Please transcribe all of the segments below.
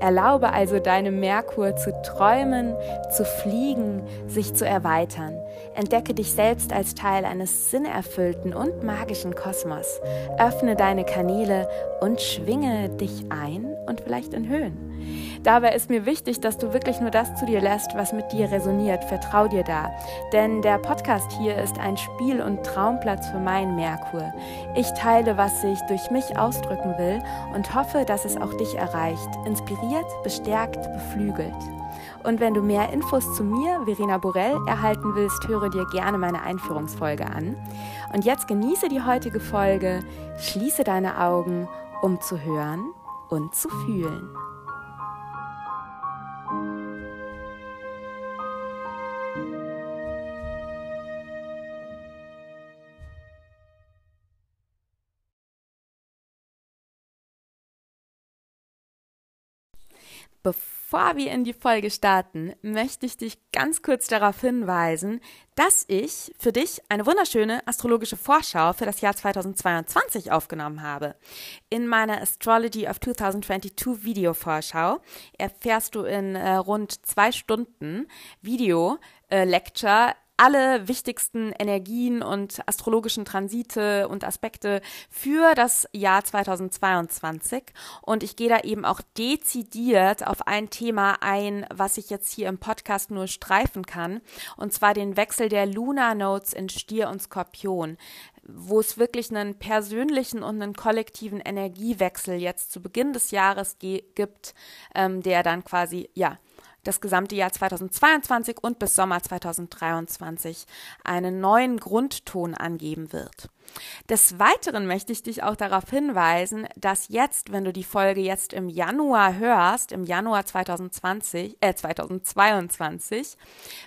Erlaube also deinem Merkur zu träumen, zu fliegen, sich zu erweitern. Entdecke dich selbst als Teil eines sinnerfüllten und magischen Kosmos. Öffne deine Kanäle und schwinge dich ein und vielleicht in Höhen. Dabei ist mir wichtig, dass du wirklich nur das zu dir lässt, was mit dir resoniert. Vertrau dir da. Denn der Podcast hier ist ein Spiel- und Traumplatz für meinen Merkur. Ich teile, was ich durch mich ausdrücken will und hoffe, dass es auch dich erreicht. Inspiriert, bestärkt, beflügelt. Und wenn du mehr Infos zu mir, Verena Borell, erhalten willst, höre dir gerne meine Einführungsfolge an. Und jetzt genieße die heutige Folge, schließe deine Augen, um zu hören und zu fühlen. Bevor wir in die Folge starten, möchte ich dich ganz kurz darauf hinweisen, dass ich für dich eine wunderschöne astrologische Vorschau für das Jahr 2022 aufgenommen habe. In meiner Astrology of 2022 Video-Vorschau erfährst du in äh, rund zwei Stunden Video-Lecture äh, alle wichtigsten Energien und astrologischen Transite und Aspekte für das Jahr 2022. Und ich gehe da eben auch dezidiert auf ein Thema ein, was ich jetzt hier im Podcast nur streifen kann. Und zwar den Wechsel der Lunar Notes in Stier und Skorpion wo es wirklich einen persönlichen und einen kollektiven Energiewechsel jetzt zu Beginn des Jahres gibt, ähm, der dann quasi, ja, das gesamte Jahr 2022 und bis Sommer 2023 einen neuen Grundton angeben wird. Des Weiteren möchte ich dich auch darauf hinweisen, dass jetzt, wenn du die Folge jetzt im Januar hörst, im Januar 2020, äh 2022,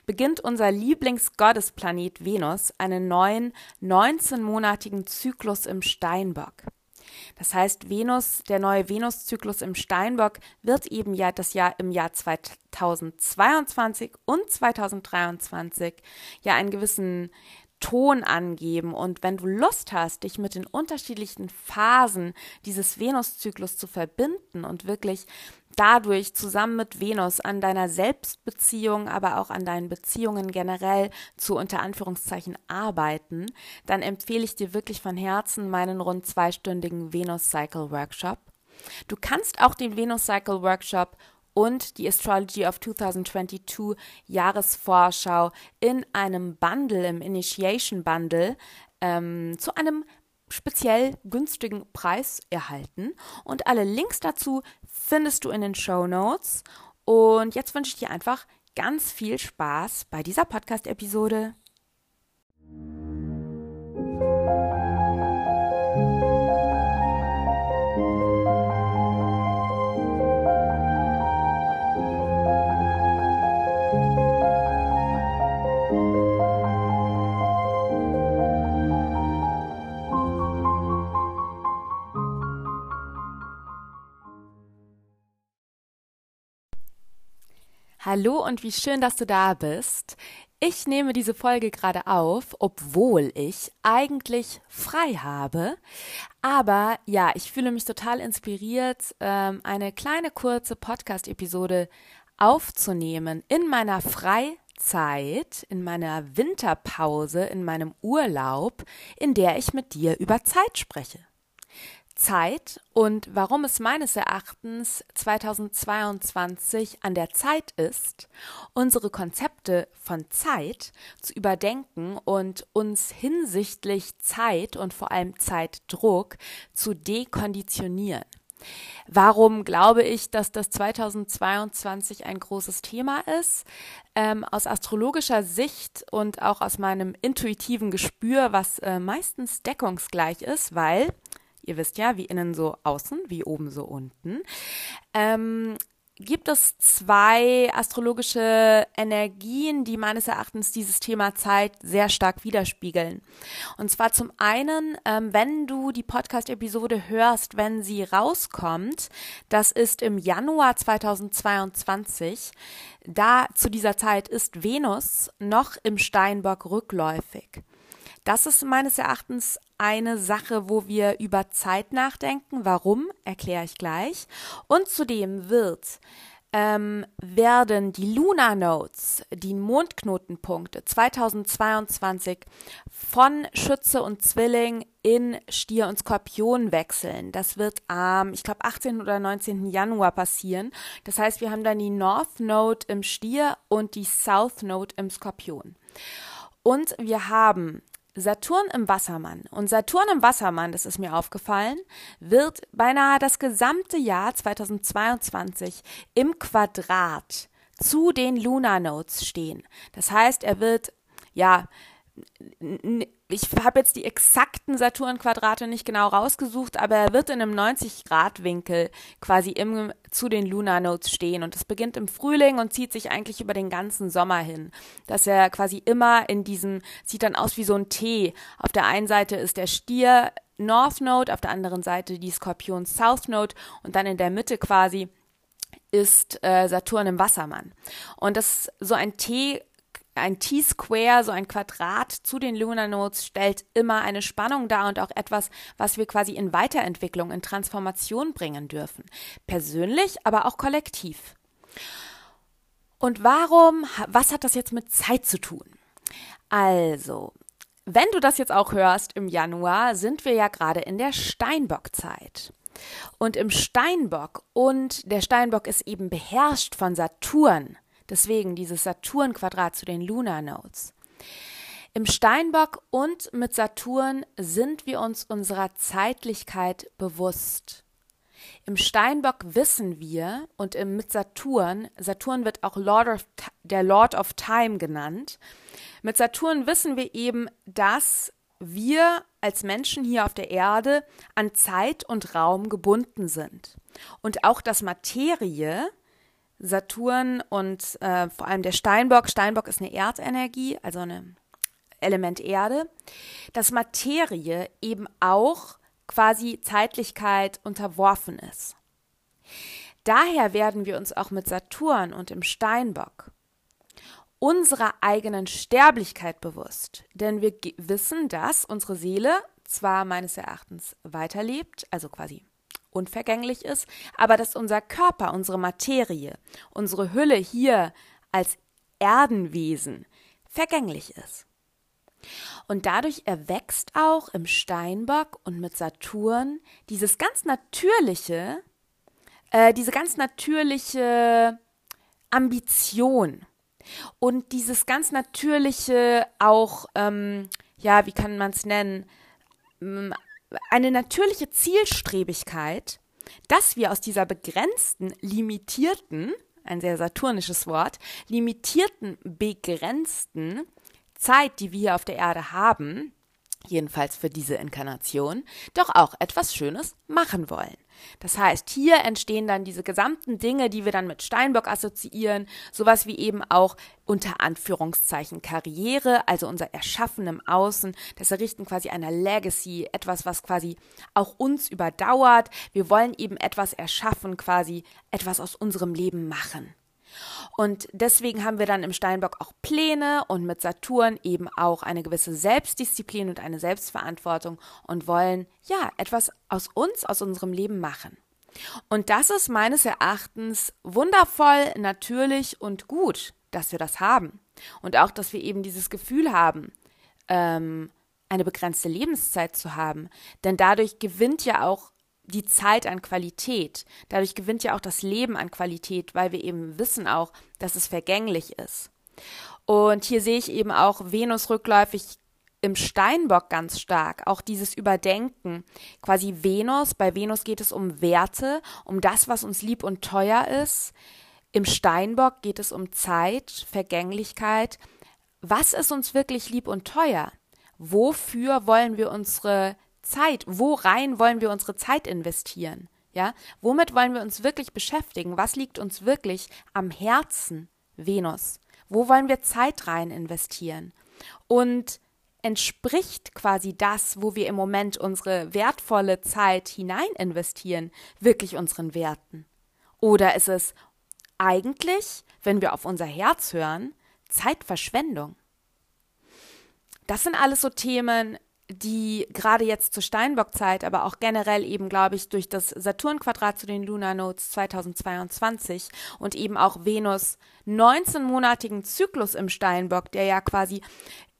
beginnt unser Lieblingsgottesplanet Venus einen neuen 19-monatigen Zyklus im Steinbock. Das heißt, Venus, der neue Venuszyklus im Steinbock wird eben ja das Jahr im Jahr 2022 und 2023 ja einen gewissen Ton angeben. Und wenn du Lust hast, dich mit den unterschiedlichen Phasen dieses Venuszyklus zu verbinden und wirklich dadurch zusammen mit Venus an deiner Selbstbeziehung, aber auch an deinen Beziehungen generell zu unter Anführungszeichen arbeiten, dann empfehle ich dir wirklich von Herzen meinen rund zweistündigen Venus Cycle Workshop. Du kannst auch den Venus Cycle Workshop und die Astrology of 2022 Jahresvorschau in einem Bundle, im Initiation Bundle, ähm, zu einem speziell günstigen Preis erhalten. Und alle Links dazu findest du in den Show Notes. Und jetzt wünsche ich dir einfach ganz viel Spaß bei dieser Podcast-Episode. Hallo und wie schön, dass du da bist. Ich nehme diese Folge gerade auf, obwohl ich eigentlich frei habe. Aber ja, ich fühle mich total inspiriert, ähm, eine kleine kurze Podcast-Episode aufzunehmen in meiner Freizeit, in meiner Winterpause, in meinem Urlaub, in der ich mit dir über Zeit spreche. Zeit und warum es meines Erachtens 2022 an der Zeit ist, unsere Konzepte von Zeit zu überdenken und uns hinsichtlich Zeit und vor allem Zeitdruck zu dekonditionieren. Warum glaube ich, dass das 2022 ein großes Thema ist? Ähm, aus astrologischer Sicht und auch aus meinem intuitiven Gespür, was äh, meistens deckungsgleich ist, weil Ihr wisst ja, wie innen so außen, wie oben so unten. Ähm, gibt es zwei astrologische Energien, die meines Erachtens dieses Thema Zeit sehr stark widerspiegeln. Und zwar zum einen, ähm, wenn du die Podcast-Episode hörst, wenn sie rauskommt, das ist im Januar 2022. Da zu dieser Zeit ist Venus noch im Steinbock rückläufig. Das ist meines Erachtens eine Sache, wo wir über Zeit nachdenken. Warum, erkläre ich gleich. Und zudem wird ähm, werden die Lunar Notes, die Mondknotenpunkte 2022 von Schütze und Zwilling in Stier und Skorpion wechseln. Das wird am, ich glaube, 18. oder 19. Januar passieren. Das heißt, wir haben dann die North Node im Stier und die South Node im Skorpion. Und wir haben Saturn im Wassermann. Und Saturn im Wassermann, das ist mir aufgefallen, wird beinahe das gesamte Jahr 2022 im Quadrat zu den Lunar Nodes stehen. Das heißt, er wird ja ich habe jetzt die exakten Saturn-Quadrate nicht genau rausgesucht, aber er wird in einem 90-Grad-Winkel quasi im, zu den Lunar Nodes stehen. Und es beginnt im Frühling und zieht sich eigentlich über den ganzen Sommer hin. Dass er quasi immer in diesem, sieht dann aus wie so ein T. Auf der einen Seite ist der Stier North Node, auf der anderen Seite die Skorpion South Node und dann in der Mitte quasi ist äh, Saturn im Wassermann. Und das so ein T ein T-Square, so ein Quadrat zu den Lunar Nodes stellt immer eine Spannung dar und auch etwas, was wir quasi in Weiterentwicklung, in Transformation bringen dürfen. Persönlich, aber auch kollektiv. Und warum, was hat das jetzt mit Zeit zu tun? Also, wenn du das jetzt auch hörst, im Januar sind wir ja gerade in der Steinbockzeit. Und im Steinbock, und der Steinbock ist eben beherrscht von Saturn, Deswegen dieses Saturn-Quadrat zu den Lunar Nodes. Im Steinbock und mit Saturn sind wir uns unserer Zeitlichkeit bewusst. Im Steinbock wissen wir und im, mit Saturn, Saturn wird auch Lord of, der Lord of Time genannt, mit Saturn wissen wir eben, dass wir als Menschen hier auf der Erde an Zeit und Raum gebunden sind. Und auch dass Materie, Saturn und äh, vor allem der Steinbock. Steinbock ist eine Erdenergie, also ein Element Erde, dass Materie eben auch quasi Zeitlichkeit unterworfen ist. Daher werden wir uns auch mit Saturn und im Steinbock unserer eigenen Sterblichkeit bewusst, denn wir wissen, dass unsere Seele zwar meines Erachtens weiterlebt, also quasi unvergänglich ist, aber dass unser Körper, unsere Materie, unsere Hülle hier als Erdenwesen vergänglich ist. Und dadurch erwächst auch im Steinbock und mit Saturn dieses ganz natürliche, äh, diese ganz natürliche Ambition und dieses ganz natürliche auch, ähm, ja, wie kann man es nennen, eine natürliche Zielstrebigkeit, dass wir aus dieser begrenzten, limitierten, ein sehr saturnisches Wort, limitierten, begrenzten Zeit, die wir hier auf der Erde haben, jedenfalls für diese Inkarnation, doch auch etwas Schönes machen wollen. Das heißt, hier entstehen dann diese gesamten Dinge, die wir dann mit Steinbock assoziieren, sowas wie eben auch unter Anführungszeichen Karriere, also unser Erschaffen im Außen, das Errichten quasi einer Legacy, etwas, was quasi auch uns überdauert. Wir wollen eben etwas erschaffen, quasi etwas aus unserem Leben machen. Und deswegen haben wir dann im Steinbock auch Pläne und mit Saturn eben auch eine gewisse Selbstdisziplin und eine Selbstverantwortung und wollen ja etwas aus uns, aus unserem Leben machen. Und das ist meines Erachtens wundervoll, natürlich und gut, dass wir das haben. Und auch, dass wir eben dieses Gefühl haben, ähm, eine begrenzte Lebenszeit zu haben. Denn dadurch gewinnt ja auch die Zeit an Qualität. Dadurch gewinnt ja auch das Leben an Qualität, weil wir eben wissen auch, dass es vergänglich ist. Und hier sehe ich eben auch Venus rückläufig im Steinbock ganz stark, auch dieses Überdenken. Quasi Venus, bei Venus geht es um Werte, um das, was uns lieb und teuer ist. Im Steinbock geht es um Zeit, Vergänglichkeit. Was ist uns wirklich lieb und teuer? Wofür wollen wir unsere Zeit, worein wollen wir unsere Zeit investieren? Ja, womit wollen wir uns wirklich beschäftigen? Was liegt uns wirklich am Herzen, Venus? Wo wollen wir Zeit rein investieren? Und entspricht quasi das, wo wir im Moment unsere wertvolle Zeit hinein investieren, wirklich unseren Werten? Oder ist es eigentlich, wenn wir auf unser Herz hören, Zeitverschwendung? Das sind alles so Themen, die gerade jetzt zur Steinbock-Zeit, aber auch generell eben, glaube ich, durch das Saturn-Quadrat zu den Lunar Nodes 2022 und eben auch Venus 19-monatigen Zyklus im Steinbock, der ja quasi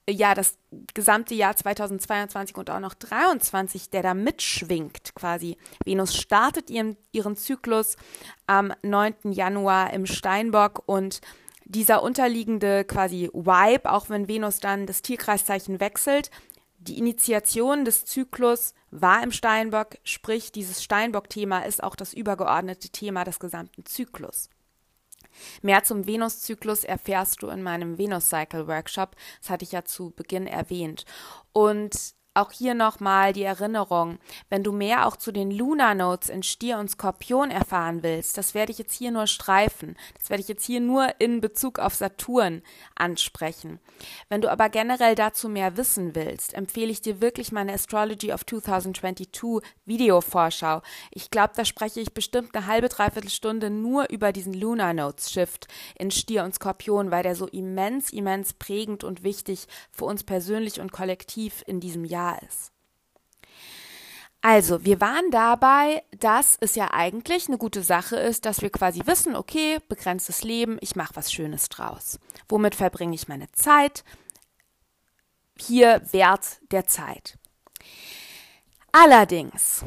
ja das gesamte Jahr 2022 und auch noch 23, der da mitschwingt quasi. Venus startet ihren, ihren Zyklus am 9. Januar im Steinbock und dieser unterliegende quasi Vibe, auch wenn Venus dann das Tierkreiszeichen wechselt, die Initiation des Zyklus war im Steinbock, sprich dieses Steinbock-Thema ist auch das übergeordnete Thema des gesamten Zyklus. Mehr zum Venuszyklus erfährst du in meinem Venus Cycle Workshop. Das hatte ich ja zu Beginn erwähnt. Und auch hier nochmal die Erinnerung, wenn du mehr auch zu den Lunar Notes in Stier und Skorpion erfahren willst, das werde ich jetzt hier nur streifen. Das werde ich jetzt hier nur in Bezug auf Saturn ansprechen. Wenn du aber generell dazu mehr wissen willst, empfehle ich dir wirklich meine Astrology of 2022 Videovorschau. Ich glaube, da spreche ich bestimmt eine halbe, dreiviertel Stunde nur über diesen Lunar Notes Shift in Stier und Skorpion, weil der so immens, immens prägend und wichtig für uns persönlich und kollektiv in diesem Jahr ist. Also, wir waren dabei, dass es ja eigentlich eine gute Sache ist, dass wir quasi wissen, okay, begrenztes Leben, ich mache was Schönes draus. Womit verbringe ich meine Zeit? Hier Wert der Zeit. Allerdings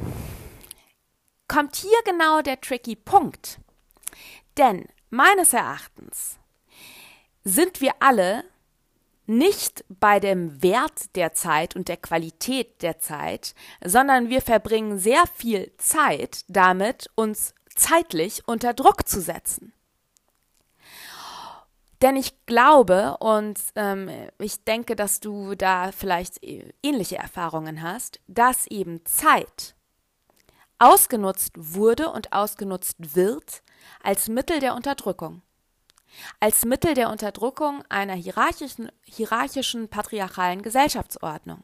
kommt hier genau der tricky Punkt. Denn meines Erachtens sind wir alle nicht bei dem Wert der Zeit und der Qualität der Zeit, sondern wir verbringen sehr viel Zeit damit, uns zeitlich unter Druck zu setzen. Denn ich glaube und ähm, ich denke, dass du da vielleicht ähnliche Erfahrungen hast, dass eben Zeit ausgenutzt wurde und ausgenutzt wird als Mittel der Unterdrückung als Mittel der Unterdrückung einer hierarchischen, hierarchischen patriarchalen Gesellschaftsordnung.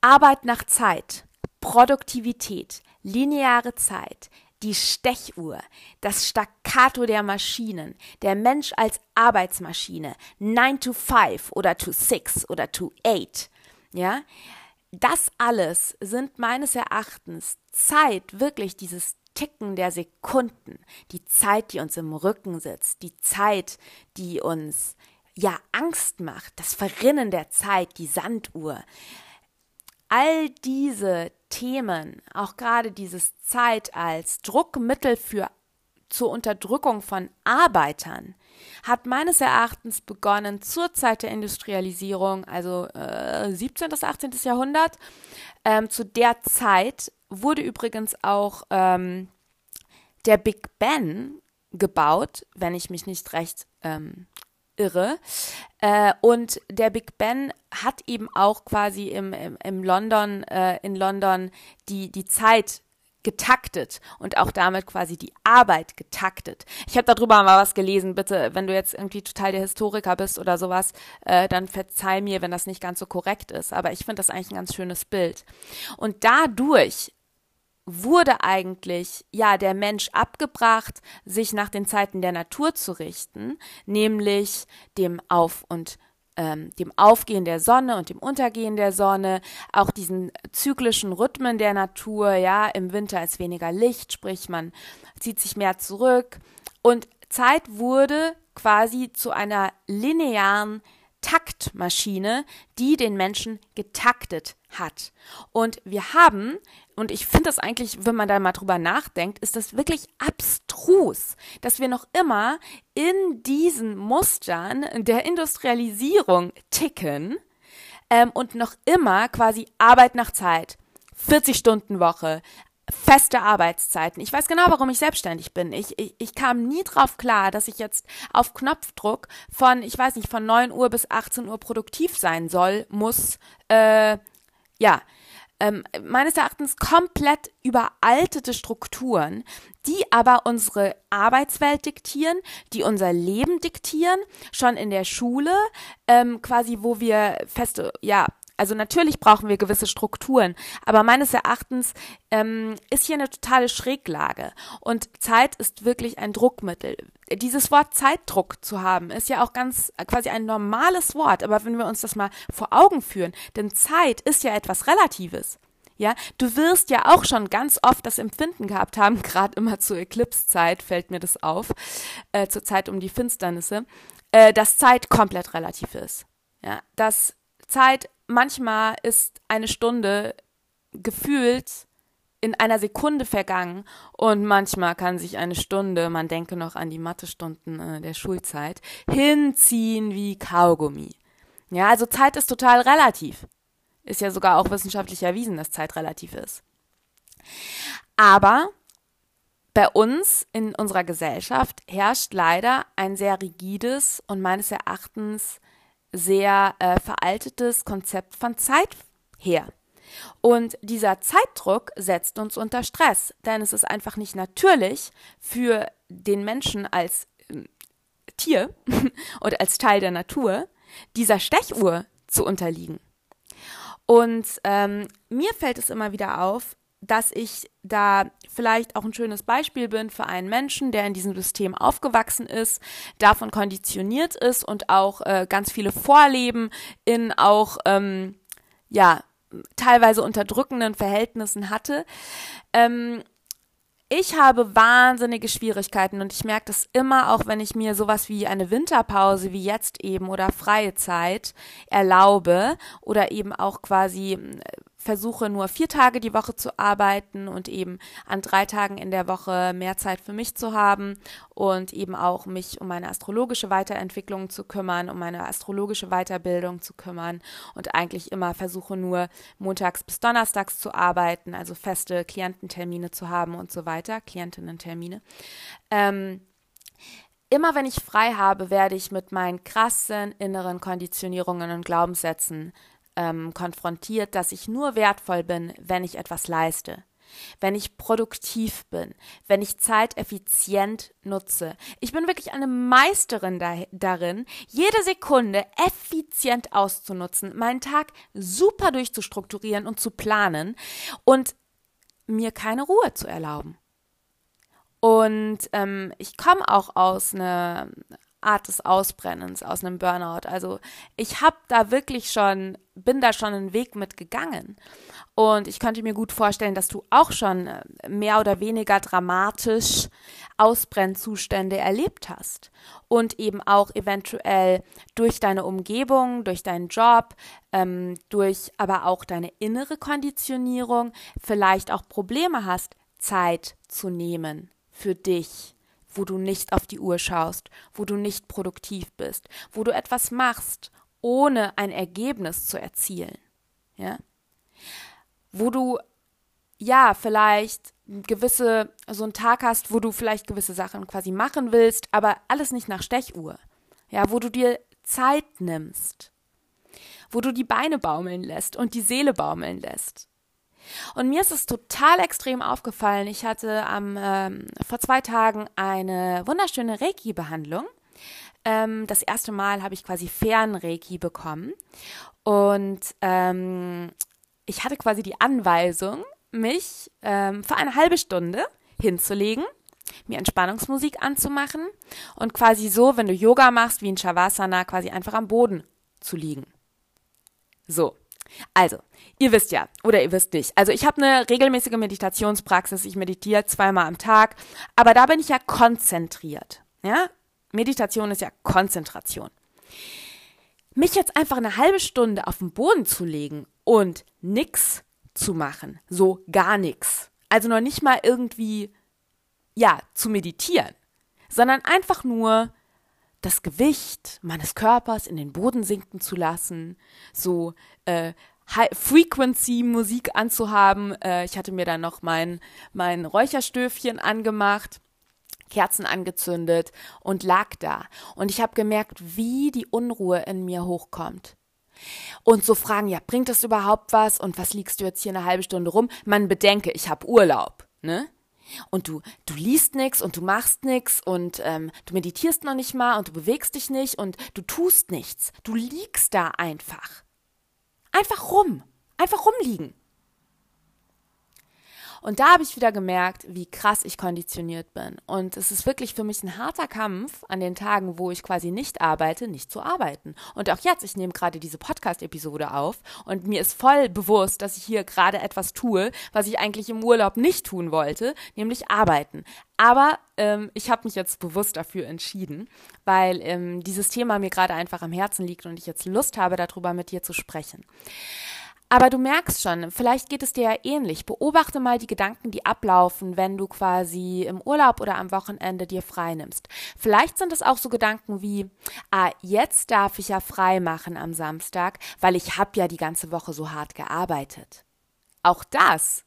Arbeit nach Zeit, Produktivität, lineare Zeit, die Stechuhr, das Staccato der Maschinen, der Mensch als Arbeitsmaschine, 9 to 5 oder to 6 oder to 8, ja, das alles sind meines Erachtens Zeit, wirklich dieses Ticken der Sekunden, die Zeit, die uns im Rücken sitzt, die Zeit, die uns ja Angst macht, das Verrinnen der Zeit, die Sanduhr. All diese Themen, auch gerade dieses Zeit als Druckmittel für zur Unterdrückung von Arbeitern, hat meines Erachtens begonnen zur Zeit der Industrialisierung, also äh, 17. bis 18. Jahrhundert. Ähm, zu der Zeit wurde übrigens auch ähm, der Big Ben gebaut, wenn ich mich nicht recht ähm, irre. Äh, und der Big Ben hat eben auch quasi im, im, im London, äh, in London die, die Zeit getaktet und auch damit quasi die Arbeit getaktet. Ich habe darüber mal was gelesen, bitte, wenn du jetzt irgendwie total der Historiker bist oder sowas, äh, dann verzeih mir, wenn das nicht ganz so korrekt ist. Aber ich finde das eigentlich ein ganz schönes Bild. Und dadurch wurde eigentlich ja der Mensch abgebracht, sich nach den Zeiten der Natur zu richten, nämlich dem Auf- und ähm, dem Aufgehen der Sonne und dem Untergehen der Sonne, auch diesen zyklischen Rhythmen der Natur, ja, im Winter ist weniger Licht, sprich man zieht sich mehr zurück und Zeit wurde quasi zu einer linearen Taktmaschine, die den Menschen getaktet hat. Und wir haben, und ich finde das eigentlich, wenn man da mal drüber nachdenkt, ist das wirklich abstrus, dass wir noch immer in diesen Mustern der Industrialisierung ticken ähm, und noch immer quasi Arbeit nach Zeit. 40 Stunden Woche, feste Arbeitszeiten. Ich weiß genau, warum ich selbstständig bin. Ich, ich, ich kam nie drauf klar, dass ich jetzt auf Knopfdruck von, ich weiß nicht, von 9 Uhr bis 18 Uhr produktiv sein soll, muss, äh, ja, ähm, meines Erachtens komplett überaltete Strukturen, die aber unsere Arbeitswelt diktieren, die unser Leben diktieren, schon in der Schule, ähm, quasi, wo wir feste, ja, also natürlich brauchen wir gewisse Strukturen, aber meines Erachtens ähm, ist hier eine totale Schräglage und Zeit ist wirklich ein Druckmittel. Dieses Wort Zeitdruck zu haben, ist ja auch ganz quasi ein normales Wort, aber wenn wir uns das mal vor Augen führen, denn Zeit ist ja etwas Relatives. Ja, du wirst ja auch schon ganz oft das Empfinden gehabt haben, gerade immer zur Eclipse-Zeit fällt mir das auf, äh, zur Zeit um die Finsternisse, äh, dass Zeit komplett relativ ist. Ja, dass Zeit manchmal ist eine Stunde gefühlt in einer Sekunde vergangen und manchmal kann sich eine Stunde, man denke noch an die Mathestunden äh, der Schulzeit, hinziehen wie Kaugummi. Ja, also Zeit ist total relativ. Ist ja sogar auch wissenschaftlich erwiesen, dass Zeit relativ ist. Aber bei uns in unserer Gesellschaft herrscht leider ein sehr rigides und meines Erachtens sehr äh, veraltetes Konzept von Zeit her. Und dieser Zeitdruck setzt uns unter Stress, denn es ist einfach nicht natürlich für den Menschen als äh, Tier oder als Teil der Natur, dieser Stechuhr zu unterliegen. Und ähm, mir fällt es immer wieder auf, dass ich da vielleicht auch ein schönes Beispiel bin für einen Menschen, der in diesem System aufgewachsen ist, davon konditioniert ist und auch äh, ganz viele Vorleben in auch ähm, ja teilweise unterdrückenden Verhältnissen hatte. Ähm, ich habe wahnsinnige Schwierigkeiten und ich merke das immer auch, wenn ich mir sowas wie eine Winterpause wie jetzt eben oder freie Zeit erlaube oder eben auch quasi versuche nur vier Tage die Woche zu arbeiten und eben an drei Tagen in der Woche mehr Zeit für mich zu haben und eben auch mich um meine astrologische Weiterentwicklung zu kümmern, um meine astrologische Weiterbildung zu kümmern und eigentlich immer versuche nur montags bis donnerstags zu arbeiten, also feste Kliententermine zu haben und so weiter, Klientinnentermine. Ähm, immer wenn ich frei habe, werde ich mit meinen krassen inneren Konditionierungen und Glaubenssätzen ähm, konfrontiert, dass ich nur wertvoll bin, wenn ich etwas leiste, wenn ich produktiv bin, wenn ich Zeit effizient nutze. Ich bin wirklich eine Meisterin da, darin, jede Sekunde effizient auszunutzen, meinen Tag super durchzustrukturieren und zu planen und mir keine Ruhe zu erlauben. Und ähm, ich komme auch aus einer Art des Ausbrennens, aus einem Burnout. Also ich habe da wirklich schon, bin da schon einen Weg mitgegangen. Und ich könnte mir gut vorstellen, dass du auch schon äh, mehr oder weniger dramatisch Ausbrennzustände erlebt hast. Und eben auch eventuell durch deine Umgebung, durch deinen Job, ähm, durch aber auch deine innere Konditionierung vielleicht auch Probleme hast, Zeit zu nehmen für dich wo du nicht auf die Uhr schaust, wo du nicht produktiv bist, wo du etwas machst, ohne ein Ergebnis zu erzielen. Ja? Wo du ja, vielleicht gewisse, so einen Tag hast, wo du vielleicht gewisse Sachen quasi machen willst, aber alles nicht nach Stechuhr. Ja, wo du dir Zeit nimmst. Wo du die Beine baumeln lässt und die Seele baumeln lässt. Und mir ist es total extrem aufgefallen. Ich hatte am, ähm, vor zwei Tagen eine wunderschöne Reiki-Behandlung. Ähm, das erste Mal habe ich quasi Fern-Reiki bekommen. Und ähm, ich hatte quasi die Anweisung, mich ähm, für eine halbe Stunde hinzulegen, mir Entspannungsmusik anzumachen und quasi so, wenn du Yoga machst, wie in Shavasana, quasi einfach am Boden zu liegen. So, also, ihr wisst ja, oder ihr wisst nicht. Also ich habe eine regelmäßige Meditationspraxis. Ich meditiere zweimal am Tag, aber da bin ich ja konzentriert. Ja, Meditation ist ja Konzentration. Mich jetzt einfach eine halbe Stunde auf den Boden zu legen und nix zu machen, so gar nix. Also noch nicht mal irgendwie, ja, zu meditieren, sondern einfach nur das Gewicht meines Körpers in den Boden sinken zu lassen, so äh, High-Frequency-Musik anzuhaben. Äh, ich hatte mir dann noch mein, mein Räucherstöfchen angemacht, Kerzen angezündet und lag da. Und ich habe gemerkt, wie die Unruhe in mir hochkommt. Und so fragen, ja, bringt das überhaupt was? Und was liegst du jetzt hier eine halbe Stunde rum? Man bedenke, ich habe Urlaub, ne? Und du, du liest nichts und du machst nichts und ähm, du meditierst noch nicht mal und du bewegst dich nicht und du tust nichts. Du liegst da einfach. Einfach rum. Einfach rumliegen. Und da habe ich wieder gemerkt, wie krass ich konditioniert bin. Und es ist wirklich für mich ein harter Kampf, an den Tagen, wo ich quasi nicht arbeite, nicht zu arbeiten. Und auch jetzt, ich nehme gerade diese Podcast-Episode auf und mir ist voll bewusst, dass ich hier gerade etwas tue, was ich eigentlich im Urlaub nicht tun wollte, nämlich arbeiten. Aber ähm, ich habe mich jetzt bewusst dafür entschieden, weil ähm, dieses Thema mir gerade einfach am Herzen liegt und ich jetzt Lust habe, darüber mit dir zu sprechen. Aber du merkst schon, vielleicht geht es dir ja ähnlich. Beobachte mal die Gedanken, die ablaufen, wenn du quasi im Urlaub oder am Wochenende dir frei nimmst. Vielleicht sind es auch so Gedanken wie, ah, jetzt darf ich ja frei machen am Samstag, weil ich habe ja die ganze Woche so hart gearbeitet. Auch das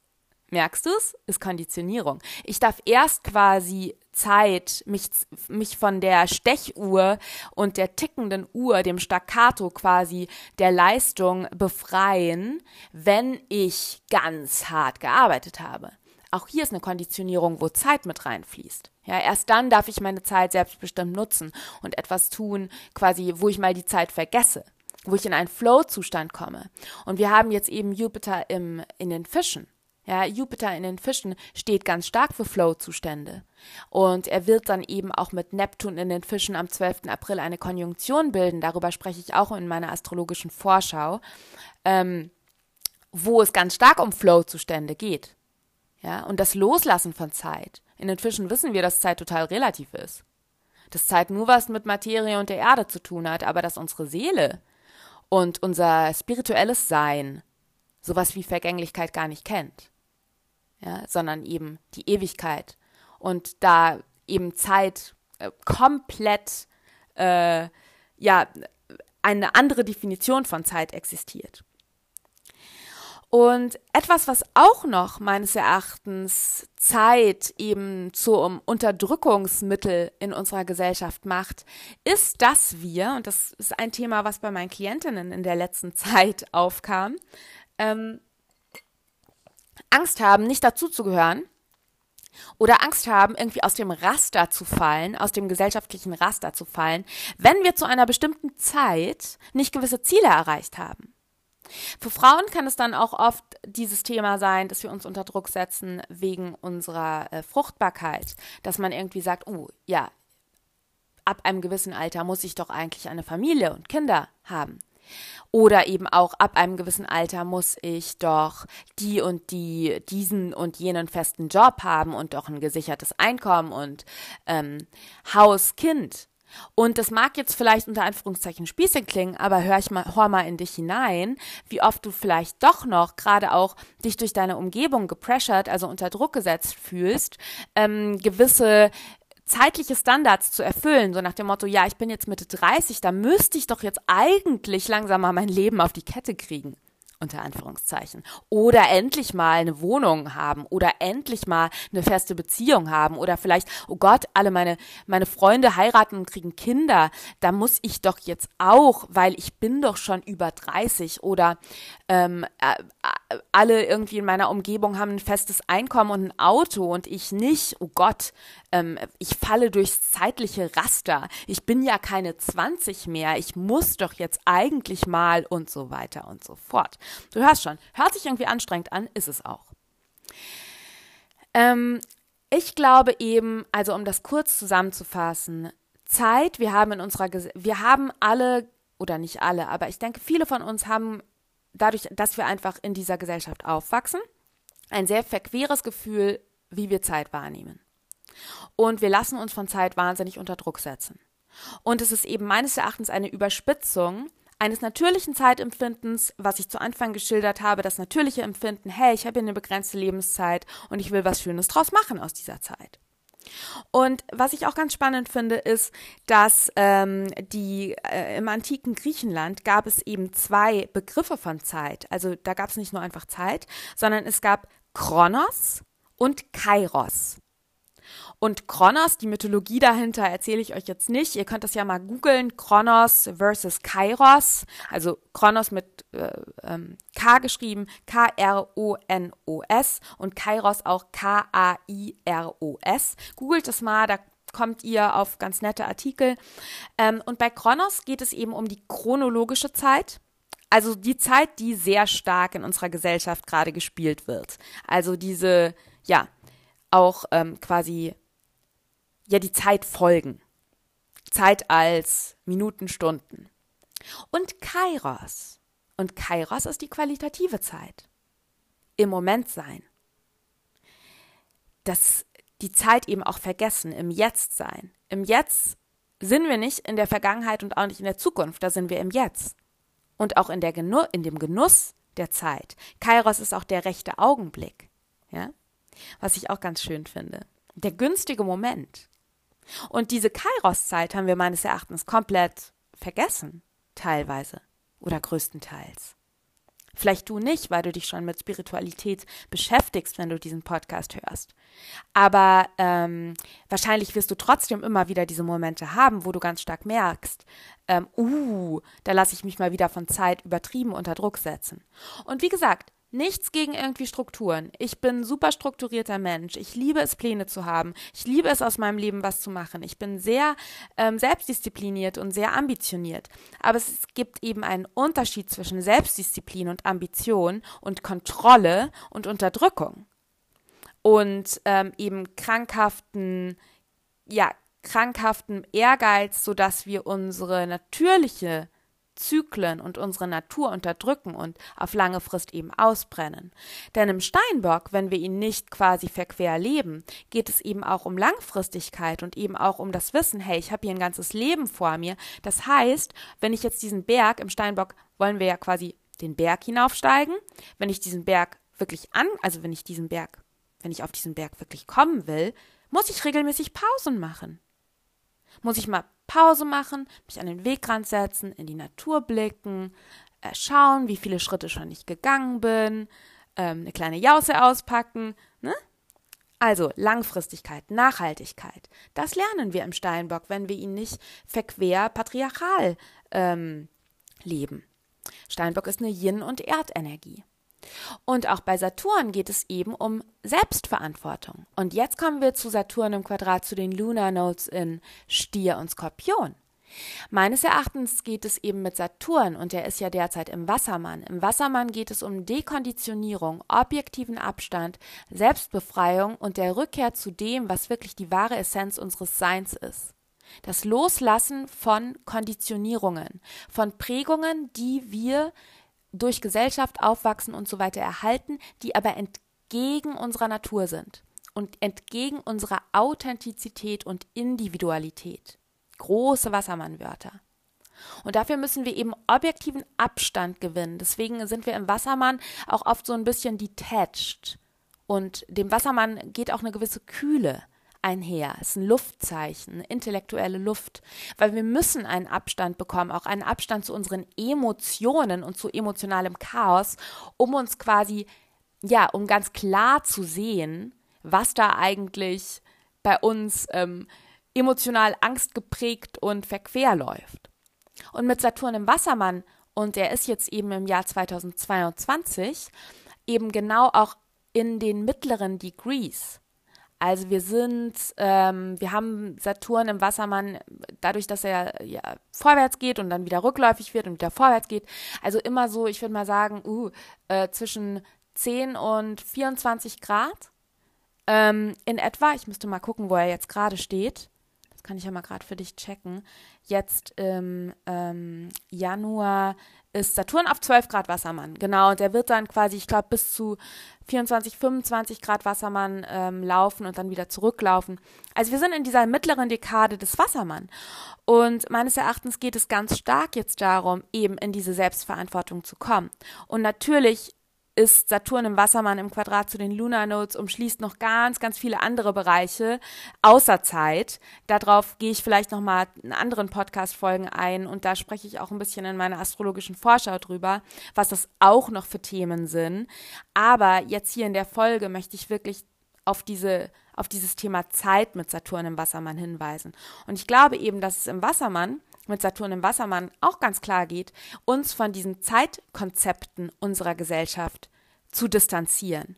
Merkst du es? Ist Konditionierung. Ich darf erst quasi Zeit, mich, mich von der Stechuhr und der tickenden Uhr, dem Staccato quasi der Leistung befreien, wenn ich ganz hart gearbeitet habe. Auch hier ist eine Konditionierung, wo Zeit mit reinfließt. Ja, erst dann darf ich meine Zeit selbstbestimmt nutzen und etwas tun, quasi, wo ich mal die Zeit vergesse, wo ich in einen Flow-Zustand komme. Und wir haben jetzt eben Jupiter im, in den Fischen. Ja, Jupiter in den Fischen steht ganz stark für Flow-Zustände. Und er wird dann eben auch mit Neptun in den Fischen am 12. April eine Konjunktion bilden. Darüber spreche ich auch in meiner astrologischen Vorschau, ähm, wo es ganz stark um Flow-Zustände geht. Ja, und das Loslassen von Zeit. In den Fischen wissen wir, dass Zeit total relativ ist. Dass Zeit nur was mit Materie und der Erde zu tun hat, aber dass unsere Seele und unser spirituelles Sein sowas wie Vergänglichkeit gar nicht kennt ja, sondern eben die Ewigkeit. Und da eben Zeit äh, komplett, äh, ja, eine andere Definition von Zeit existiert. Und etwas, was auch noch meines Erachtens Zeit eben zum Unterdrückungsmittel in unserer Gesellschaft macht, ist, dass wir, und das ist ein Thema, was bei meinen Klientinnen in der letzten Zeit aufkam, ähm, Angst haben, nicht dazuzugehören oder Angst haben, irgendwie aus dem Raster zu fallen, aus dem gesellschaftlichen Raster zu fallen, wenn wir zu einer bestimmten Zeit nicht gewisse Ziele erreicht haben. Für Frauen kann es dann auch oft dieses Thema sein, dass wir uns unter Druck setzen wegen unserer äh, Fruchtbarkeit, dass man irgendwie sagt, oh ja, ab einem gewissen Alter muss ich doch eigentlich eine Familie und Kinder haben. Oder eben auch ab einem gewissen Alter muss ich doch die und die, diesen und jenen festen Job haben und doch ein gesichertes Einkommen und ähm, Haus, Kind. Und das mag jetzt vielleicht unter Anführungszeichen Spießig klingen, aber hör ich mal, hör mal in dich hinein, wie oft du vielleicht doch noch gerade auch dich durch deine Umgebung gepressured, also unter Druck gesetzt fühlst, ähm, gewisse zeitliche Standards zu erfüllen, so nach dem Motto, ja, ich bin jetzt Mitte 30, da müsste ich doch jetzt eigentlich langsam mal mein Leben auf die Kette kriegen unter Anführungszeichen. Oder endlich mal eine Wohnung haben oder endlich mal eine feste Beziehung haben oder vielleicht, oh Gott, alle meine, meine Freunde heiraten und kriegen Kinder. Da muss ich doch jetzt auch, weil ich bin doch schon über 30 oder ähm, äh, alle irgendwie in meiner Umgebung haben ein festes Einkommen und ein Auto und ich nicht. Oh Gott, ähm, ich falle durchs zeitliche Raster. Ich bin ja keine 20 mehr. Ich muss doch jetzt eigentlich mal und so weiter und so fort. Du hörst schon, hört sich irgendwie anstrengend an, ist es auch. Ähm, ich glaube eben, also um das kurz zusammenzufassen, Zeit, wir haben in unserer, wir haben alle oder nicht alle, aber ich denke, viele von uns haben dadurch, dass wir einfach in dieser Gesellschaft aufwachsen, ein sehr verqueres Gefühl, wie wir Zeit wahrnehmen. Und wir lassen uns von Zeit wahnsinnig unter Druck setzen. Und es ist eben meines Erachtens eine Überspitzung eines natürlichen Zeitempfindens, was ich zu Anfang geschildert habe, das natürliche Empfinden, hey, ich habe hier eine begrenzte Lebenszeit und ich will was Schönes draus machen aus dieser Zeit. Und was ich auch ganz spannend finde, ist, dass ähm, die äh, im antiken Griechenland gab es eben zwei Begriffe von Zeit. Also da gab es nicht nur einfach Zeit, sondern es gab Kronos und Kairos. Und Kronos, die Mythologie dahinter erzähle ich euch jetzt nicht. Ihr könnt das ja mal googeln. Kronos versus Kairos. Also Kronos mit äh, ähm, K geschrieben. K-R-O-N-O-S. Und Kairos auch K-A-I-R-O-S. Googelt es mal, da kommt ihr auf ganz nette Artikel. Ähm, und bei Kronos geht es eben um die chronologische Zeit. Also die Zeit, die sehr stark in unserer Gesellschaft gerade gespielt wird. Also diese, ja, auch ähm, quasi ja die Zeit folgen. Zeit als Minuten, Stunden. Und Kairos. Und Kairos ist die qualitative Zeit. Im Moment sein. Das, die Zeit eben auch vergessen, im Jetzt sein. Im Jetzt sind wir nicht in der Vergangenheit und auch nicht in der Zukunft, da sind wir im Jetzt. Und auch in, der Genu in dem Genuss der Zeit. Kairos ist auch der rechte Augenblick. Ja? Was ich auch ganz schön finde. Der günstige Moment. Und diese Kairos-Zeit haben wir meines Erachtens komplett vergessen, teilweise oder größtenteils. Vielleicht du nicht, weil du dich schon mit Spiritualität beschäftigst, wenn du diesen Podcast hörst. Aber ähm, wahrscheinlich wirst du trotzdem immer wieder diese Momente haben, wo du ganz stark merkst, ähm, uh, da lasse ich mich mal wieder von Zeit übertrieben unter Druck setzen. Und wie gesagt, Nichts gegen irgendwie Strukturen. Ich bin ein super strukturierter Mensch. Ich liebe es, Pläne zu haben. Ich liebe es, aus meinem Leben was zu machen. Ich bin sehr ähm, selbstdiszipliniert und sehr ambitioniert. Aber es gibt eben einen Unterschied zwischen Selbstdisziplin und Ambition und Kontrolle und Unterdrückung. Und ähm, eben krankhaften, ja, krankhaften Ehrgeiz, sodass wir unsere natürliche Zyklen und unsere Natur unterdrücken und auf lange Frist eben ausbrennen. Denn im Steinbock, wenn wir ihn nicht quasi verquer leben, geht es eben auch um Langfristigkeit und eben auch um das Wissen, hey, ich habe hier ein ganzes Leben vor mir. Das heißt, wenn ich jetzt diesen Berg im Steinbock, wollen wir ja quasi den Berg hinaufsteigen. Wenn ich diesen Berg wirklich an, also wenn ich diesen Berg, wenn ich auf diesen Berg wirklich kommen will, muss ich regelmäßig Pausen machen. Muss ich mal Pause machen, mich an den Wegrand setzen, in die Natur blicken, äh, schauen, wie viele Schritte schon ich gegangen bin, ähm, eine kleine Jause auspacken, ne? Also Langfristigkeit, Nachhaltigkeit, das lernen wir im Steinbock, wenn wir ihn nicht verquer patriarchal ähm, leben. Steinbock ist eine Yin- und Erdenergie. Und auch bei Saturn geht es eben um Selbstverantwortung. Und jetzt kommen wir zu Saturn im Quadrat zu den Lunar Nodes in Stier und Skorpion. Meines Erachtens geht es eben mit Saturn, und er ist ja derzeit im Wassermann. Im Wassermann geht es um Dekonditionierung, objektiven Abstand, Selbstbefreiung und der Rückkehr zu dem, was wirklich die wahre Essenz unseres Seins ist. Das Loslassen von Konditionierungen, von Prägungen, die wir durch Gesellschaft aufwachsen und so weiter erhalten, die aber entgegen unserer Natur sind und entgegen unserer Authentizität und Individualität. Große Wassermannwörter. Und dafür müssen wir eben objektiven Abstand gewinnen. Deswegen sind wir im Wassermann auch oft so ein bisschen detached. Und dem Wassermann geht auch eine gewisse Kühle einher. Es ist ein Luftzeichen, intellektuelle Luft, weil wir müssen einen Abstand bekommen, auch einen Abstand zu unseren Emotionen und zu emotionalem Chaos, um uns quasi, ja, um ganz klar zu sehen, was da eigentlich bei uns ähm, emotional angstgeprägt und verquer läuft. Und mit Saturn im Wassermann, und er ist jetzt eben im Jahr 2022, eben genau auch in den mittleren Degrees. Also wir sind, ähm, wir haben Saturn im Wassermann, dadurch, dass er ja vorwärts geht und dann wieder rückläufig wird und wieder vorwärts geht. Also immer so, ich würde mal sagen, uh, äh, zwischen 10 und 24 Grad ähm, in etwa. Ich müsste mal gucken, wo er jetzt gerade steht. Kann ich ja mal gerade für dich checken. Jetzt im ähm, Januar ist Saturn auf 12 Grad Wassermann. Genau, und der wird dann quasi, ich glaube, bis zu 24, 25 Grad Wassermann ähm, laufen und dann wieder zurücklaufen. Also wir sind in dieser mittleren Dekade des Wassermann. Und meines Erachtens geht es ganz stark jetzt darum, eben in diese Selbstverantwortung zu kommen. Und natürlich ist Saturn im Wassermann im Quadrat zu den Lunar Nodes, umschließt noch ganz, ganz viele andere Bereiche außer Zeit. Darauf gehe ich vielleicht nochmal in anderen Podcast-Folgen ein und da spreche ich auch ein bisschen in meiner astrologischen Vorschau drüber, was das auch noch für Themen sind. Aber jetzt hier in der Folge möchte ich wirklich auf diese auf dieses Thema Zeit mit Saturn im Wassermann hinweisen. Und ich glaube eben, dass es im Wassermann mit Saturn im Wassermann auch ganz klar geht, uns von diesen Zeitkonzepten unserer Gesellschaft zu distanzieren,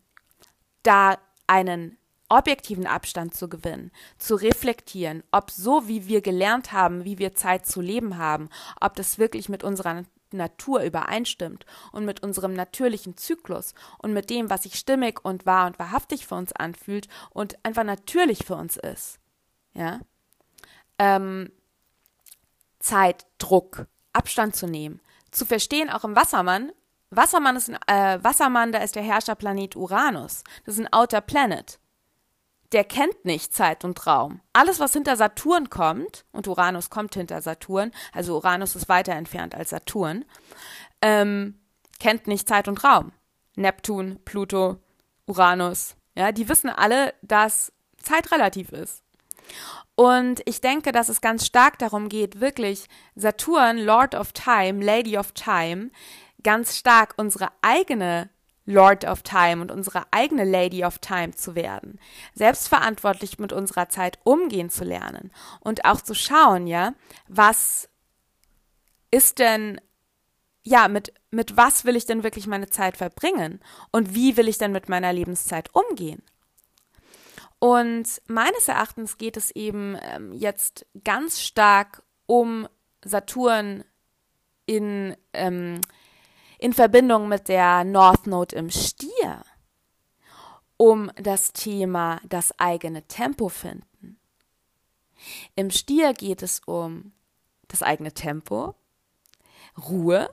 da einen objektiven Abstand zu gewinnen, zu reflektieren, ob so wie wir gelernt haben, wie wir Zeit zu leben haben, ob das wirklich mit unserer Natur übereinstimmt und mit unserem natürlichen Zyklus und mit dem, was sich stimmig und wahr und wahrhaftig für uns anfühlt und einfach natürlich für uns ist. Ja. Ähm, Zeitdruck, Abstand zu nehmen, zu verstehen, auch im Wassermann. Wassermann ist ein äh, Wassermann, da ist der Herrscherplanet Uranus. Das ist ein Outer Planet. Der kennt nicht Zeit und Raum. Alles, was hinter Saturn kommt, und Uranus kommt hinter Saturn, also Uranus ist weiter entfernt als Saturn, ähm, kennt nicht Zeit und Raum. Neptun, Pluto, Uranus, ja, die wissen alle, dass Zeit relativ ist. Und ich denke, dass es ganz stark darum geht, wirklich Saturn, Lord of Time, Lady of Time, ganz stark unsere eigene Lord of Time und unsere eigene Lady of Time zu werden, selbstverantwortlich mit unserer Zeit umgehen zu lernen und auch zu schauen, ja, was ist denn, ja, mit, mit was will ich denn wirklich meine Zeit verbringen und wie will ich denn mit meiner Lebenszeit umgehen? Und meines Erachtens geht es eben ähm, jetzt ganz stark um Saturn in, ähm, in Verbindung mit der North Node im Stier, um das Thema das eigene Tempo finden. Im Stier geht es um das eigene Tempo, Ruhe,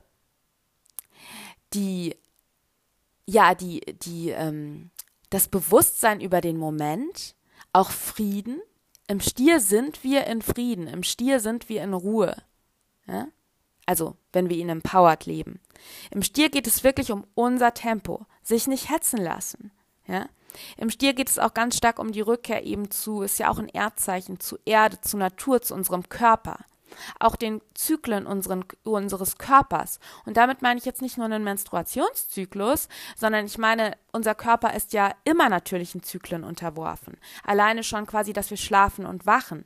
die, ja, die, die, ähm, das Bewusstsein über den Moment, auch Frieden. Im Stier sind wir in Frieden, im Stier sind wir in Ruhe. Ja? Also, wenn wir ihn empowered leben. Im Stier geht es wirklich um unser Tempo, sich nicht hetzen lassen. Ja? Im Stier geht es auch ganz stark um die Rückkehr eben zu, ist ja auch ein Erdzeichen, zu Erde, zu Natur, zu unserem Körper auch den Zyklen unseren, unseres Körpers. Und damit meine ich jetzt nicht nur einen Menstruationszyklus, sondern ich meine, unser Körper ist ja immer natürlichen Zyklen unterworfen. Alleine schon quasi, dass wir schlafen und wachen.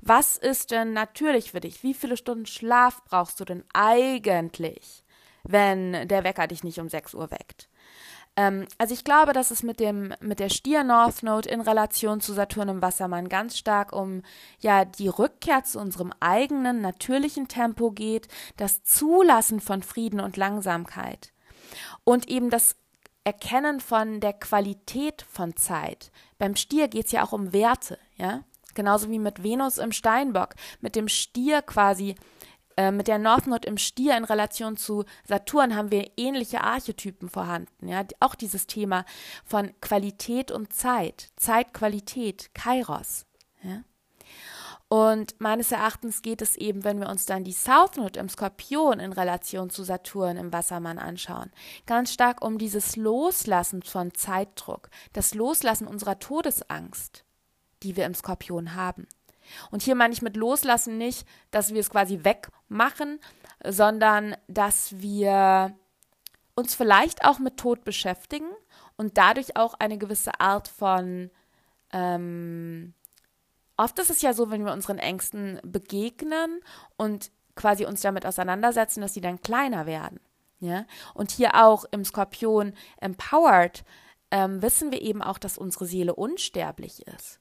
Was ist denn natürlich für dich? Wie viele Stunden Schlaf brauchst du denn eigentlich, wenn der Wecker dich nicht um 6 Uhr weckt? Ähm, also ich glaube, dass es mit dem mit der Stier North Node in Relation zu Saturn im Wassermann ganz stark um ja die Rückkehr zu unserem eigenen natürlichen Tempo geht, das Zulassen von Frieden und Langsamkeit. Und eben das Erkennen von der Qualität von Zeit. Beim Stier geht es ja auch um Werte, ja, genauso wie mit Venus im Steinbock, mit dem Stier quasi äh, mit der North Node im Stier in Relation zu Saturn haben wir ähnliche Archetypen vorhanden. Ja? Auch dieses Thema von Qualität und Zeit, Zeitqualität, Kairos. Ja? Und meines Erachtens geht es eben, wenn wir uns dann die South Node im Skorpion in Relation zu Saturn im Wassermann anschauen, ganz stark um dieses Loslassen von Zeitdruck, das Loslassen unserer Todesangst, die wir im Skorpion haben. Und hier meine ich mit loslassen nicht, dass wir es quasi wegmachen, sondern dass wir uns vielleicht auch mit Tod beschäftigen und dadurch auch eine gewisse Art von ähm, oft ist es ja so, wenn wir unseren Ängsten begegnen und quasi uns damit auseinandersetzen, dass sie dann kleiner werden. Ja? Und hier auch im Skorpion Empowered ähm, wissen wir eben auch, dass unsere Seele unsterblich ist.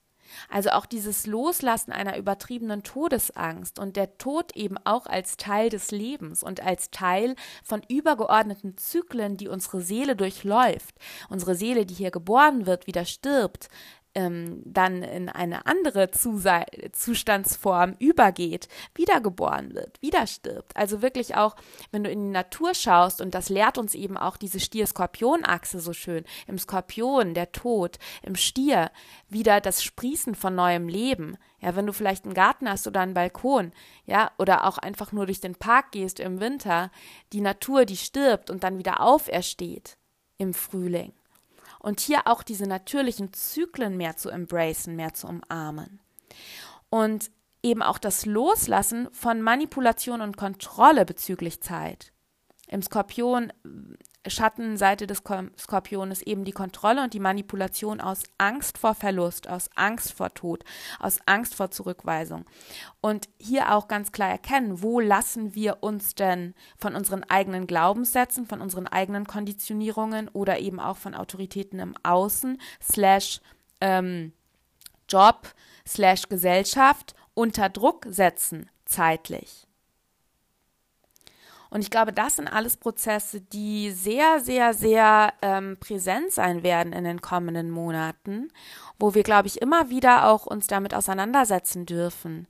Also auch dieses Loslassen einer übertriebenen Todesangst und der Tod eben auch als Teil des Lebens und als Teil von übergeordneten Zyklen, die unsere Seele durchläuft. Unsere Seele, die hier geboren wird, wieder stirbt, ähm, dann in eine andere Zuse Zustandsform übergeht, wiedergeboren wird, wieder stirbt. Also wirklich auch, wenn du in die Natur schaust, und das lehrt uns eben auch diese Stier-Skorpion-Achse so schön, im Skorpion der Tod, im Stier wieder das Sprießen von neuem Leben. Ja, wenn du vielleicht einen Garten hast oder einen Balkon, ja, oder auch einfach nur durch den Park gehst im Winter, die Natur, die stirbt und dann wieder aufersteht im Frühling und hier auch diese natürlichen Zyklen mehr zu embracen, mehr zu umarmen. Und eben auch das Loslassen von Manipulation und Kontrolle bezüglich Zeit. Im Skorpion Schattenseite des Skorpions eben die Kontrolle und die Manipulation aus Angst vor Verlust, aus Angst vor Tod, aus Angst vor Zurückweisung. Und hier auch ganz klar erkennen, wo lassen wir uns denn von unseren eigenen Glaubenssätzen, von unseren eigenen Konditionierungen oder eben auch von Autoritäten im Außen, slash ähm, Job, slash Gesellschaft unter Druck setzen, zeitlich. Und ich glaube, das sind alles Prozesse, die sehr, sehr, sehr ähm, präsent sein werden in den kommenden Monaten, wo wir, glaube ich, immer wieder auch uns damit auseinandersetzen dürfen,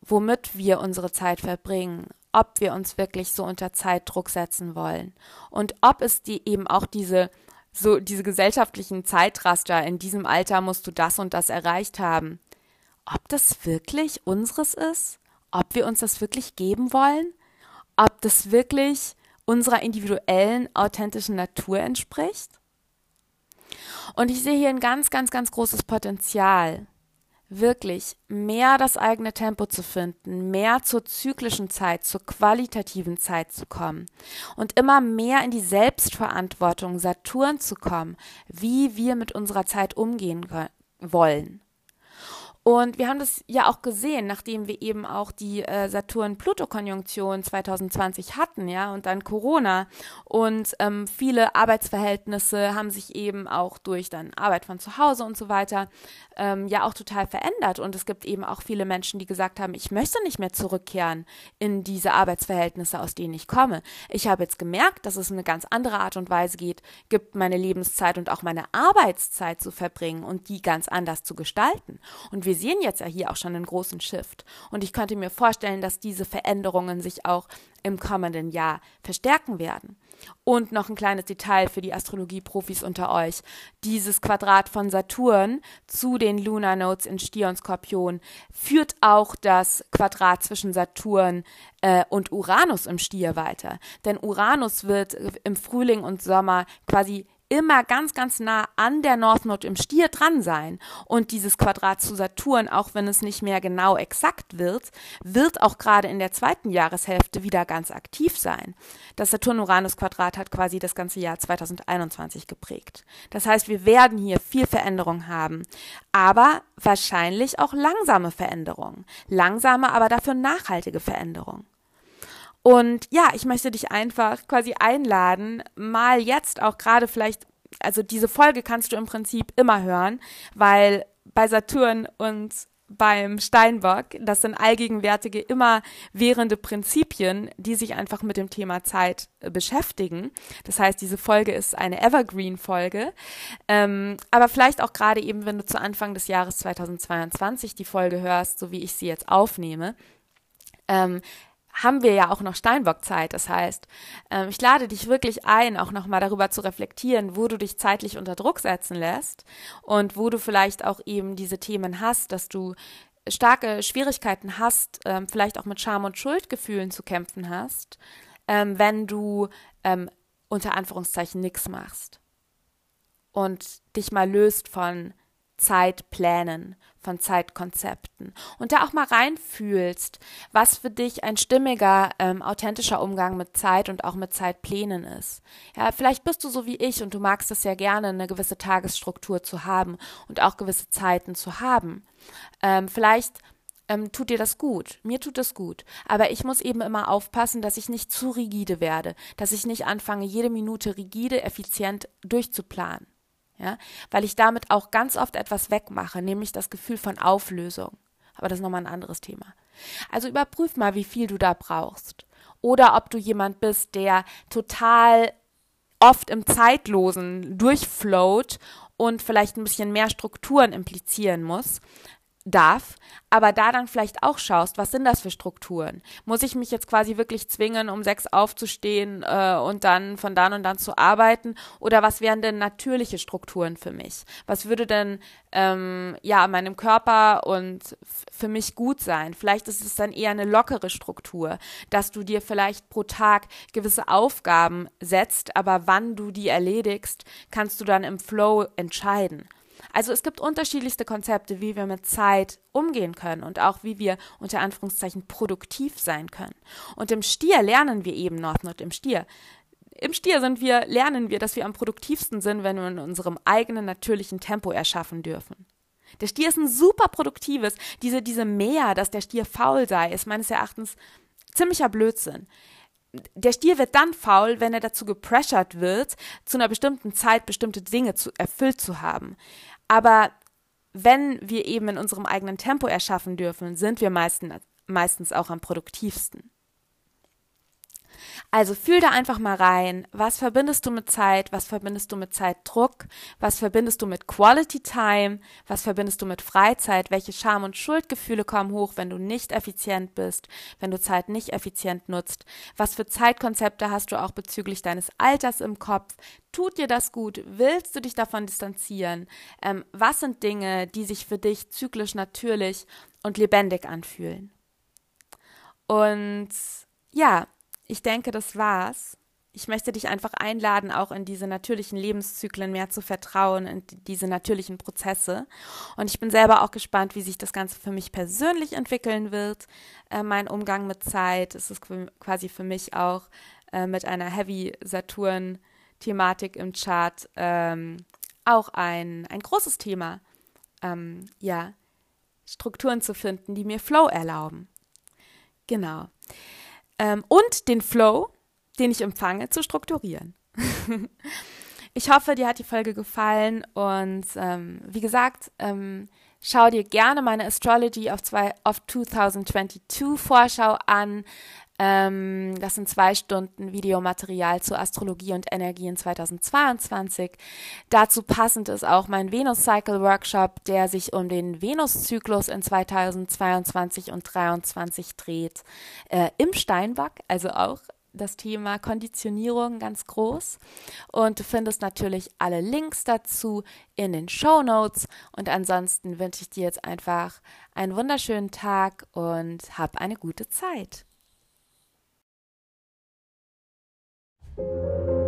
womit wir unsere Zeit verbringen, ob wir uns wirklich so unter Zeitdruck setzen wollen und ob es die eben auch diese so diese gesellschaftlichen Zeitraster in diesem Alter musst du das und das erreicht haben. Ob das wirklich unseres ist? Ob wir uns das wirklich geben wollen? Ob das wirklich unserer individuellen, authentischen Natur entspricht. Und ich sehe hier ein ganz, ganz, ganz großes Potenzial, wirklich mehr das eigene Tempo zu finden, mehr zur zyklischen Zeit, zur qualitativen Zeit zu kommen und immer mehr in die Selbstverantwortung Saturn zu kommen, wie wir mit unserer Zeit umgehen wollen. Und wir haben das ja auch gesehen, nachdem wir eben auch die äh, Saturn-Pluto-Konjunktion 2020 hatten, ja, und dann Corona. Und ähm, viele Arbeitsverhältnisse haben sich eben auch durch dann Arbeit von zu Hause und so weiter ähm, ja auch total verändert. Und es gibt eben auch viele Menschen, die gesagt haben, ich möchte nicht mehr zurückkehren in diese Arbeitsverhältnisse, aus denen ich komme. Ich habe jetzt gemerkt, dass es eine ganz andere Art und Weise geht, gibt, meine Lebenszeit und auch meine Arbeitszeit zu verbringen und die ganz anders zu gestalten. Und wir sehen jetzt ja hier auch schon einen großen Shift. Und ich könnte mir vorstellen, dass diese Veränderungen sich auch im kommenden Jahr verstärken werden. Und noch ein kleines Detail für die Astrologie-Profis unter euch. Dieses Quadrat von Saturn zu den Lunar Nodes in Stier und Skorpion führt auch das Quadrat zwischen Saturn äh, und Uranus im Stier weiter. Denn Uranus wird im Frühling und Sommer quasi immer ganz, ganz nah an der North Node im Stier dran sein. Und dieses Quadrat zu Saturn, auch wenn es nicht mehr genau exakt wird, wird auch gerade in der zweiten Jahreshälfte wieder ganz aktiv sein. Das Saturn-Uranus-Quadrat hat quasi das ganze Jahr 2021 geprägt. Das heißt, wir werden hier viel Veränderung haben, aber wahrscheinlich auch langsame Veränderungen. Langsame, aber dafür nachhaltige Veränderungen. Und ja, ich möchte dich einfach quasi einladen, mal jetzt auch gerade vielleicht, also diese Folge kannst du im Prinzip immer hören, weil bei Saturn und beim Steinbock, das sind allgegenwärtige, immer währende Prinzipien, die sich einfach mit dem Thema Zeit äh, beschäftigen. Das heißt, diese Folge ist eine Evergreen-Folge. Ähm, aber vielleicht auch gerade eben, wenn du zu Anfang des Jahres 2022 die Folge hörst, so wie ich sie jetzt aufnehme, ähm, haben wir ja auch noch Steinbockzeit. Das heißt, ähm, ich lade dich wirklich ein, auch nochmal darüber zu reflektieren, wo du dich zeitlich unter Druck setzen lässt und wo du vielleicht auch eben diese Themen hast, dass du starke Schwierigkeiten hast, ähm, vielleicht auch mit Scham und Schuldgefühlen zu kämpfen hast, ähm, wenn du unter Anführungszeichen nichts machst und dich mal löst von Zeitplänen, von Zeitkonzepten und da auch mal reinfühlst, was für dich ein stimmiger, ähm, authentischer Umgang mit Zeit und auch mit Zeitplänen ist. Ja, vielleicht bist du so wie ich und du magst es ja gerne, eine gewisse Tagesstruktur zu haben und auch gewisse Zeiten zu haben. Ähm, vielleicht ähm, tut dir das gut. Mir tut das gut. Aber ich muss eben immer aufpassen, dass ich nicht zu rigide werde, dass ich nicht anfange, jede Minute rigide, effizient durchzuplanen ja, weil ich damit auch ganz oft etwas wegmache, nämlich das Gefühl von Auflösung. Aber das ist nochmal ein anderes Thema. Also überprüf mal, wie viel du da brauchst. Oder ob du jemand bist, der total oft im Zeitlosen durchflowt und vielleicht ein bisschen mehr Strukturen implizieren muss darf, aber da dann vielleicht auch schaust, was sind das für Strukturen? Muss ich mich jetzt quasi wirklich zwingen, um sechs aufzustehen äh, und dann von dann und dann zu arbeiten? Oder was wären denn natürliche Strukturen für mich? Was würde denn ähm, ja meinem Körper und für mich gut sein? Vielleicht ist es dann eher eine lockere Struktur, dass du dir vielleicht pro Tag gewisse Aufgaben setzt, aber wann du die erledigst, kannst du dann im Flow entscheiden. Also es gibt unterschiedlichste Konzepte, wie wir mit Zeit umgehen können und auch wie wir unter Anführungszeichen produktiv sein können. Und im Stier lernen wir eben noch, und im Stier. Im Stier sind wir, lernen wir, dass wir am produktivsten sind, wenn wir in unserem eigenen natürlichen Tempo erschaffen dürfen. Der Stier ist ein super produktives. Diese, diese Mehr, dass der Stier faul sei, ist meines Erachtens ziemlicher Blödsinn der Stier wird dann faul, wenn er dazu gepressured wird, zu einer bestimmten Zeit bestimmte Dinge zu, erfüllt zu haben. Aber wenn wir eben in unserem eigenen Tempo erschaffen dürfen, sind wir meistens, meistens auch am produktivsten. Also fühl da einfach mal rein, was verbindest du mit Zeit, was verbindest du mit Zeitdruck, was verbindest du mit Quality Time, was verbindest du mit Freizeit, welche Scham- und Schuldgefühle kommen hoch, wenn du nicht effizient bist, wenn du Zeit nicht effizient nutzt, was für Zeitkonzepte hast du auch bezüglich deines Alters im Kopf, tut dir das gut, willst du dich davon distanzieren, ähm, was sind Dinge, die sich für dich zyklisch natürlich und lebendig anfühlen. Und ja, ich denke, das war's. Ich möchte dich einfach einladen, auch in diese natürlichen Lebenszyklen mehr zu vertrauen, in diese natürlichen Prozesse. Und ich bin selber auch gespannt, wie sich das Ganze für mich persönlich entwickeln wird. Äh, mein Umgang mit Zeit, es ist quasi für mich auch äh, mit einer Heavy Saturn-Thematik im Chart ähm, auch ein, ein großes Thema. Ähm, ja, Strukturen zu finden, die mir Flow erlauben. Genau ähm, und den Flow, den ich empfange, zu strukturieren. ich hoffe, dir hat die Folge gefallen und ähm, wie gesagt, ähm, schau dir gerne meine Astrology of, zwei, of 2022 Vorschau an. Ähm, das sind zwei Stunden Videomaterial zu Astrologie und Energie in 2022. Dazu passend ist auch mein Venus Cycle Workshop, der sich um den Venuszyklus in 2022 und 2023 dreht, äh, im Steinbock, also auch das Thema Konditionierung ganz groß. Und du findest natürlich alle Links dazu in den Show Notes. Und ansonsten wünsche ich dir jetzt einfach einen wunderschönen Tag und hab eine gute Zeit. Thank you.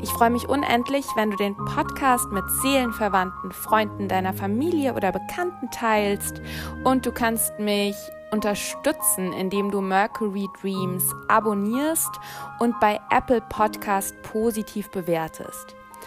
Ich freue mich unendlich, wenn du den Podcast mit Seelenverwandten, Freunden deiner Familie oder Bekannten teilst und du kannst mich unterstützen, indem du Mercury Dreams abonnierst und bei Apple Podcast positiv bewertest.